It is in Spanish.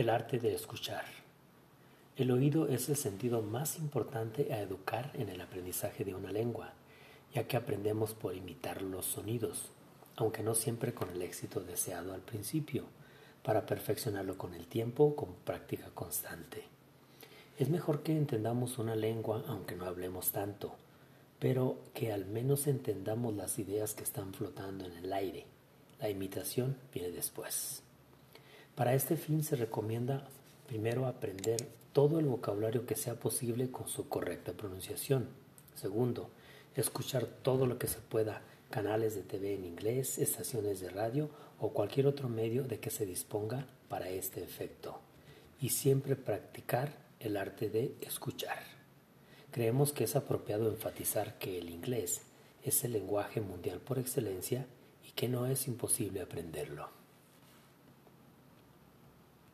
El arte de escuchar. El oído es el sentido más importante a educar en el aprendizaje de una lengua, ya que aprendemos por imitar los sonidos, aunque no siempre con el éxito deseado al principio, para perfeccionarlo con el tiempo con práctica constante. Es mejor que entendamos una lengua aunque no hablemos tanto, pero que al menos entendamos las ideas que están flotando en el aire. La imitación viene después. Para este fin se recomienda primero aprender todo el vocabulario que sea posible con su correcta pronunciación. Segundo, escuchar todo lo que se pueda, canales de TV en inglés, estaciones de radio o cualquier otro medio de que se disponga para este efecto. Y siempre practicar el arte de escuchar. Creemos que es apropiado enfatizar que el inglés es el lenguaje mundial por excelencia y que no es imposible aprenderlo.